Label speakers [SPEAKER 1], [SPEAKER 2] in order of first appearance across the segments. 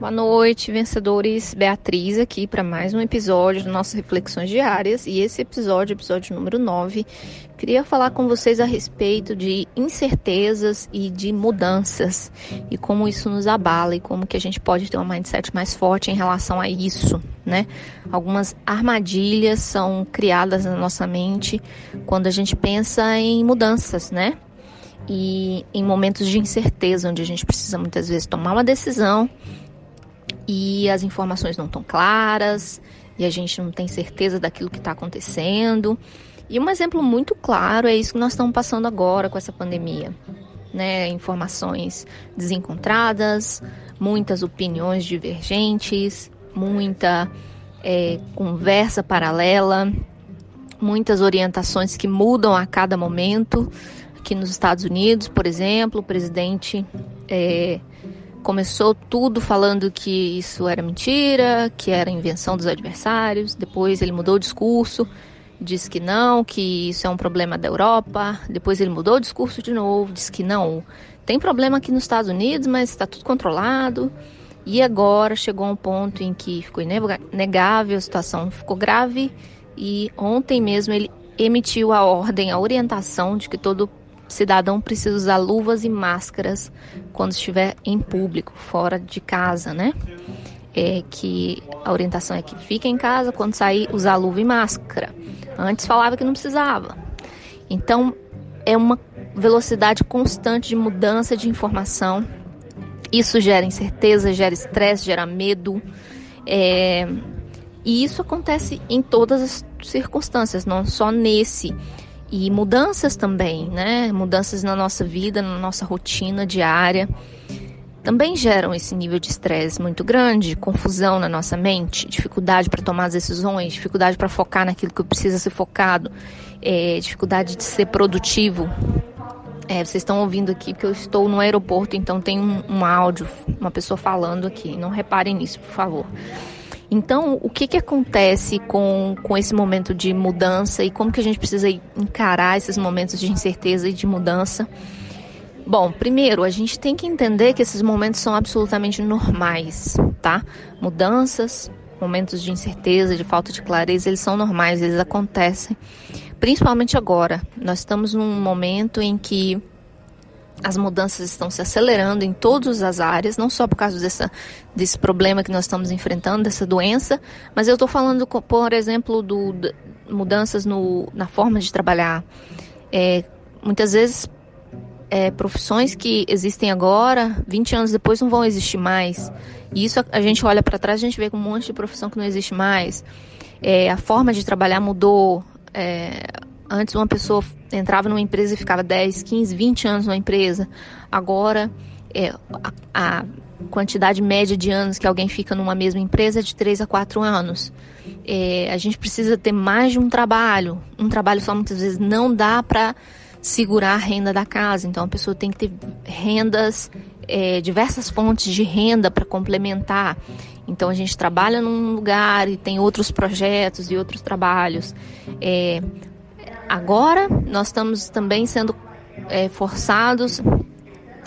[SPEAKER 1] Boa noite, vencedores. Beatriz aqui para mais um episódio do nossas Reflexões Diárias. E esse episódio, episódio número 9, queria falar com vocês a respeito de incertezas e de mudanças e como isso nos abala e como que a gente pode ter uma mindset mais forte em relação a isso, né? Algumas armadilhas são criadas na nossa mente quando a gente pensa em mudanças, né? E em momentos de incerteza, onde a gente precisa muitas vezes tomar uma decisão e as informações não estão claras e a gente não tem certeza daquilo que está acontecendo. E um exemplo muito claro é isso que nós estamos passando agora com essa pandemia. Né, informações desencontradas, muitas opiniões divergentes, muita é, conversa paralela, muitas orientações que mudam a cada momento. Aqui nos Estados Unidos, por exemplo, o presidente é, começou tudo falando que isso era mentira, que era invenção dos adversários. Depois ele mudou o discurso, disse que não, que isso é um problema da Europa. Depois ele mudou o discurso de novo, disse que não, tem problema aqui nos Estados Unidos, mas está tudo controlado. E agora chegou um ponto em que ficou inegável, a situação ficou grave. E ontem mesmo ele emitiu a ordem, a orientação de que todo cidadão precisa usar luvas e máscaras quando estiver em público, fora de casa, né? É que a orientação é que fica em casa, quando sair, usar luva e máscara. Antes falava que não precisava. Então, é uma velocidade constante de mudança de informação. Isso gera incerteza, gera estresse, gera medo. É... E isso acontece em todas as circunstâncias, não só nesse e mudanças também, né? Mudanças na nossa vida, na nossa rotina diária, também geram esse nível de estresse muito grande, confusão na nossa mente, dificuldade para tomar as decisões, dificuldade para focar naquilo que precisa ser focado, é, dificuldade de ser produtivo. É, vocês estão ouvindo aqui porque eu estou no aeroporto, então tem um, um áudio, uma pessoa falando aqui. Não reparem nisso, por favor. Então, o que, que acontece com, com esse momento de mudança e como que a gente precisa encarar esses momentos de incerteza e de mudança? Bom, primeiro, a gente tem que entender que esses momentos são absolutamente normais, tá? Mudanças, momentos de incerteza, de falta de clareza, eles são normais, eles acontecem. Principalmente agora. Nós estamos num momento em que as mudanças estão se acelerando em todas as áreas, não só por causa dessa, desse problema que nós estamos enfrentando, dessa doença, mas eu estou falando, por exemplo, do, de mudanças no, na forma de trabalhar. É, muitas vezes, é, profissões que existem agora, 20 anos depois, não vão existir mais. E isso a, a gente olha para trás, a gente vê um monte de profissão que não existe mais. É, a forma de trabalhar mudou. É, Antes uma pessoa entrava numa empresa e ficava 10, 15, 20 anos numa empresa. Agora é, a, a quantidade média de anos que alguém fica numa mesma empresa é de 3 a 4 anos. É, a gente precisa ter mais de um trabalho. Um trabalho só muitas vezes não dá para segurar a renda da casa. Então a pessoa tem que ter rendas, é, diversas fontes de renda para complementar. Então a gente trabalha num lugar e tem outros projetos e outros trabalhos. É, Agora, nós estamos também sendo é, forçados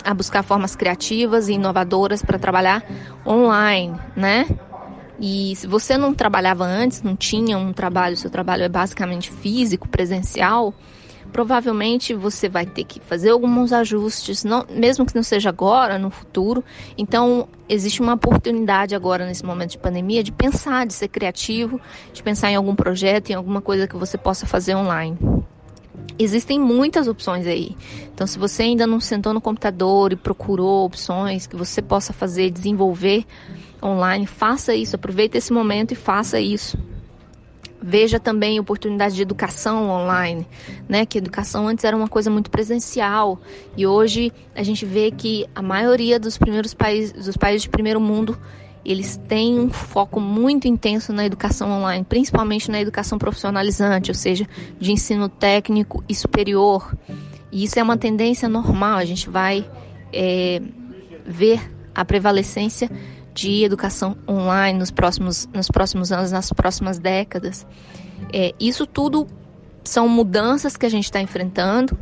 [SPEAKER 1] a buscar formas criativas e inovadoras para trabalhar online, né? E se você não trabalhava antes, não tinha um trabalho, seu trabalho é basicamente físico, presencial, provavelmente você vai ter que fazer alguns ajustes, não, mesmo que não seja agora, no futuro. Então, existe uma oportunidade agora, nesse momento de pandemia, de pensar, de ser criativo, de pensar em algum projeto, em alguma coisa que você possa fazer online. Existem muitas opções aí. Então, se você ainda não sentou no computador e procurou opções que você possa fazer, desenvolver online, faça isso. Aproveite esse momento e faça isso. Veja também oportunidades de educação online, né? Que educação antes era uma coisa muito presencial e hoje a gente vê que a maioria dos primeiros países, dos países de primeiro mundo, eles têm um foco muito intenso na educação online, principalmente na educação profissionalizante, ou seja, de ensino técnico e superior. E isso é uma tendência normal. A gente vai é, ver a prevalecência de educação online nos próximos, nos próximos anos, nas próximas décadas. É, isso tudo são mudanças que a gente está enfrentando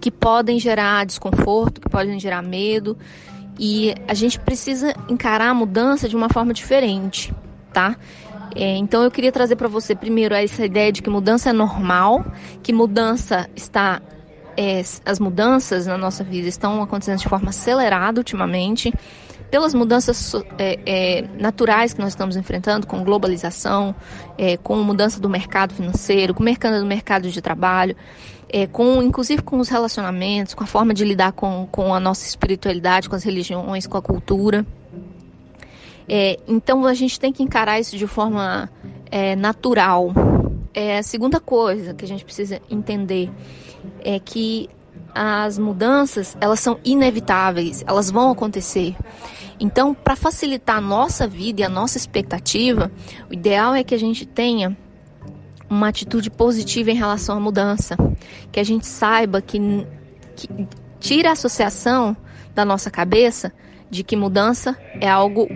[SPEAKER 1] que podem gerar desconforto, que podem gerar medo E a gente precisa encarar a mudança de uma forma diferente, tá? É, então eu queria trazer para você primeiro essa ideia de que mudança é normal, que mudança está é, as mudanças na nossa vida estão acontecendo de forma acelerada ultimamente, pelas mudanças é, é, naturais que nós estamos enfrentando, com globalização, é, com mudança do mercado financeiro, com mercado do mercado de trabalho, é, com inclusive com os relacionamentos, com a forma de lidar com, com a nossa espiritualidade, com as religiões, com a cultura. É, então a gente tem que encarar isso de forma é, natural. a segunda coisa que a gente precisa entender é que as mudanças elas são inevitáveis, elas vão acontecer. Então, para facilitar a nossa vida e a nossa expectativa, o ideal é que a gente tenha uma atitude positiva em relação à mudança, que a gente saiba que, que tira a associação da nossa cabeça de que mudança é algo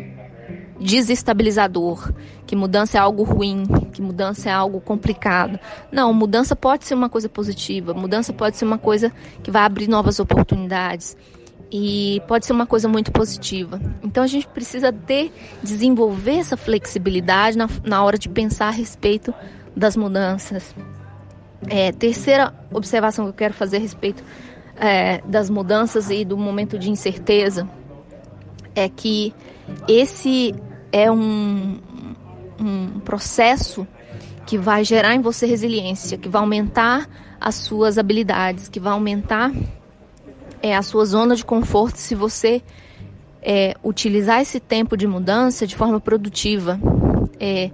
[SPEAKER 1] desestabilizador, que mudança é algo ruim, que mudança é algo complicado. Não, mudança pode ser uma coisa positiva, mudança pode ser uma coisa que vai abrir novas oportunidades e pode ser uma coisa muito positiva. Então a gente precisa ter, desenvolver essa flexibilidade na, na hora de pensar a respeito das mudanças. É, terceira observação que eu quero fazer a respeito é, das mudanças e do momento de incerteza é que esse é um, um processo que vai gerar em você resiliência, que vai aumentar as suas habilidades, que vai aumentar é, a sua zona de conforto se você é, utilizar esse tempo de mudança de forma produtiva. É,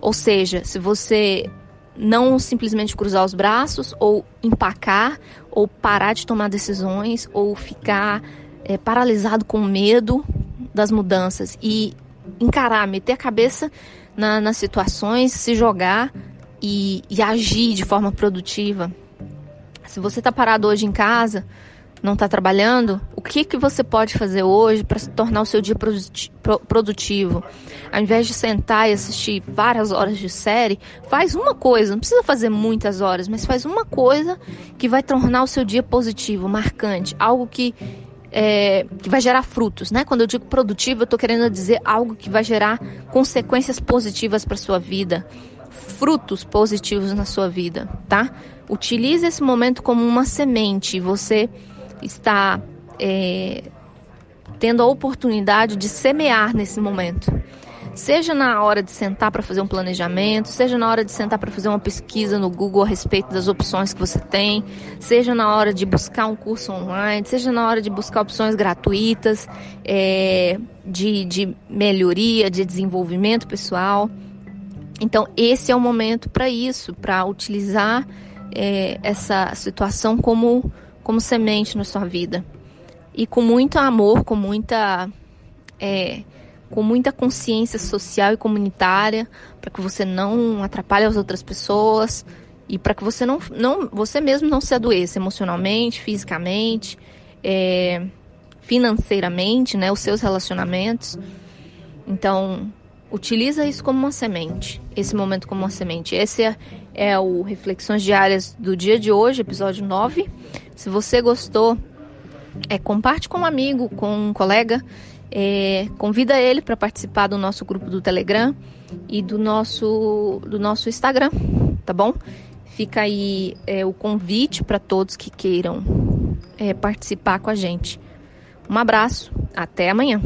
[SPEAKER 1] ou seja, se você não simplesmente cruzar os braços ou empacar ou parar de tomar decisões ou ficar é, paralisado com medo das mudanças e encarar, meter a cabeça na, nas situações, se jogar e, e agir de forma produtiva. Se você está parado hoje em casa, não está trabalhando, o que, que você pode fazer hoje para tornar o seu dia produtivo? Ao invés de sentar e assistir várias horas de série, faz uma coisa, não precisa fazer muitas horas, mas faz uma coisa que vai tornar o seu dia positivo, marcante, algo que é, que vai gerar frutos, né? Quando eu digo produtivo, eu estou querendo dizer algo que vai gerar consequências positivas para sua vida, frutos positivos na sua vida, tá? Utilize esse momento como uma semente. Você está é, tendo a oportunidade de semear nesse momento. Seja na hora de sentar para fazer um planejamento, seja na hora de sentar para fazer uma pesquisa no Google a respeito das opções que você tem, seja na hora de buscar um curso online, seja na hora de buscar opções gratuitas é, de, de melhoria, de desenvolvimento pessoal. Então, esse é o momento para isso, para utilizar é, essa situação como, como semente na sua vida. E com muito amor, com muita. É, com muita consciência social e comunitária, para que você não atrapalhe as outras pessoas e para que você não, não, você mesmo não se adoeça emocionalmente, fisicamente, é, financeiramente, né, os seus relacionamentos. Então, utiliza isso como uma semente, esse momento como uma semente. Esse é, é o Reflexões Diárias do dia de hoje, episódio 9. Se você gostou, é, comparte com um amigo, com um colega é, convida ele para participar do nosso grupo do Telegram e do nosso, do nosso Instagram, tá bom? Fica aí é, o convite para todos que queiram é, participar com a gente. Um abraço, até amanhã.